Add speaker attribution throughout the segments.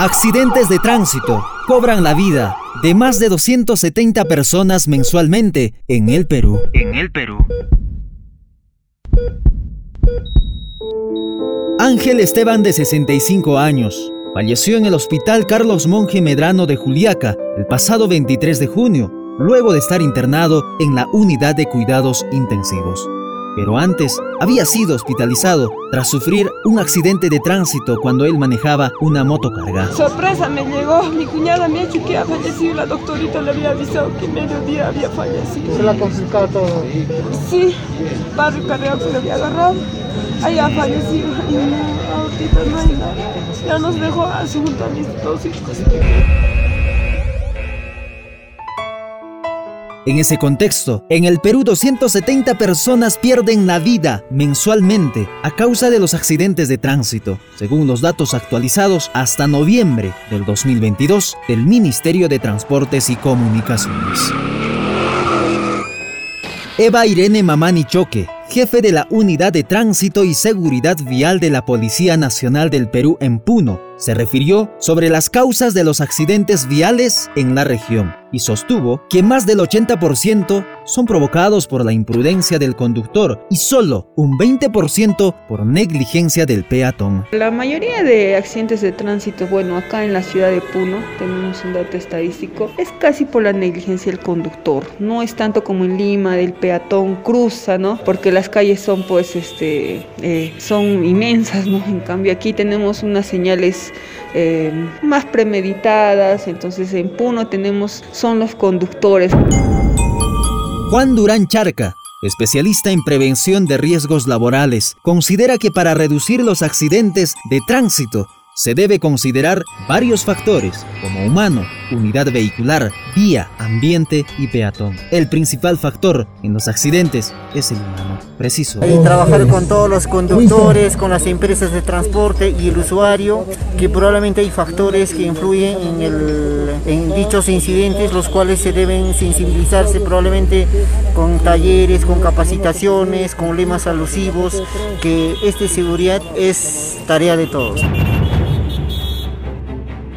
Speaker 1: Accidentes de tránsito cobran la vida de más de 270 personas mensualmente en el Perú.
Speaker 2: En el Perú.
Speaker 1: Ángel Esteban de 65 años falleció en el Hospital Carlos Monje Medrano de Juliaca el pasado 23 de junio, luego de estar internado en la unidad de cuidados intensivos pero antes había sido hospitalizado tras sufrir un accidente de tránsito cuando él manejaba una motocarga.
Speaker 3: Sorpresa me llegó, mi cuñada me ha dicho que ha fallecido, la doctorita le había avisado que mediodía había fallecido.
Speaker 4: ¿Se le ha complicado todo?
Speaker 3: Sí, barrio Carreo se le había agarrado, ahí ha fallecido y no, ahorita no hay nada. Ya nos dejó así junto a mis dos hijos.
Speaker 1: En ese contexto, en el Perú 270 personas pierden la vida mensualmente a causa de los accidentes de tránsito, según los datos actualizados hasta noviembre del 2022 del Ministerio de Transportes y Comunicaciones. Eva Irene Mamani Choque, jefe de la Unidad de Tránsito y Seguridad Vial de la Policía Nacional del Perú en Puno, se refirió sobre las causas de los accidentes viales en la región y sostuvo que más del 80% son provocados por la imprudencia del conductor y solo un 20% por negligencia del peatón.
Speaker 5: La mayoría de accidentes de tránsito, bueno, acá en la ciudad de Puno tenemos un dato estadístico, es casi por la negligencia del conductor. No es tanto como en Lima, del peatón cruza, ¿no? Porque las calles son pues, este, eh, son inmensas, ¿no? En cambio aquí tenemos unas señales eh, más premeditadas, entonces en Puno tenemos, son los conductores.
Speaker 1: Juan Durán Charca, especialista en prevención de riesgos laborales, considera que para reducir los accidentes de tránsito se debe considerar varios factores, como humano, unidad vehicular, vía, ambiente y peatón. El principal factor en los accidentes es el humano. Preciso.
Speaker 4: Y trabajar con todos los conductores, con las empresas de transporte y el usuario, que probablemente hay factores que influyen en, dichos incidentes, los cuales se deben sensibilizarse probablemente con talleres, con capacitaciones, con lemas alusivos, que esta seguridad es tarea de todos.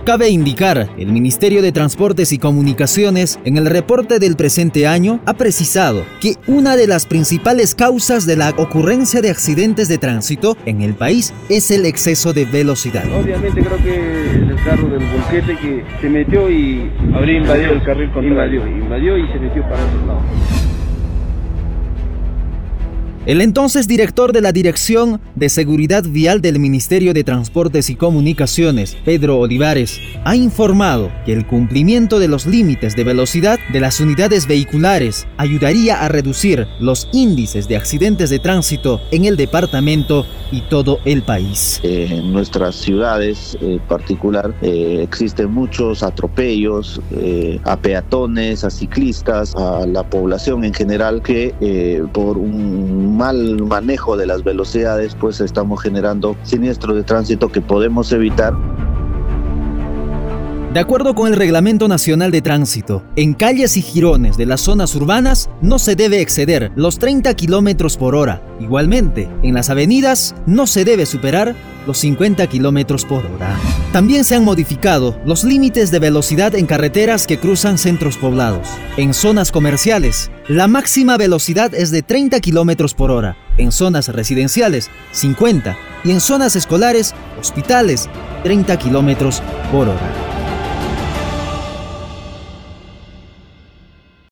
Speaker 1: Cabe indicar, el Ministerio de Transportes y Comunicaciones en el reporte del presente año ha precisado que una de las principales causas de la ocurrencia de accidentes de tránsito en el país es el exceso de velocidad.
Speaker 6: Obviamente creo que es el carro del volquete que se metió y habría invadido el carril contrario, invadió y se metió para otro lado.
Speaker 1: El entonces director de la Dirección de Seguridad Vial del Ministerio de Transportes y Comunicaciones, Pedro Olivares, ha informado que el cumplimiento de los límites de velocidad de las unidades vehiculares ayudaría a reducir los índices de accidentes de tránsito en el departamento y todo el país.
Speaker 7: Eh, en nuestras ciudades en particular eh, existen muchos atropellos eh, a peatones, a ciclistas, a la población en general que por un mal manejo de las velocidades, pues estamos generando siniestros de tránsito que podemos evitar.
Speaker 1: De acuerdo con el Reglamento Nacional de Tránsito, en calles y jirones de las zonas urbanas no se debe exceder los 30 kilómetros por hora. Igualmente, en las avenidas no se debe superar los 50 kilómetros por hora. También se han modificado los límites de velocidad en carreteras que cruzan centros poblados. En zonas comerciales, la máxima velocidad es de 30 kilómetros por hora. En zonas residenciales, 50. Y en zonas escolares, hospitales, 30 kilómetros por hora.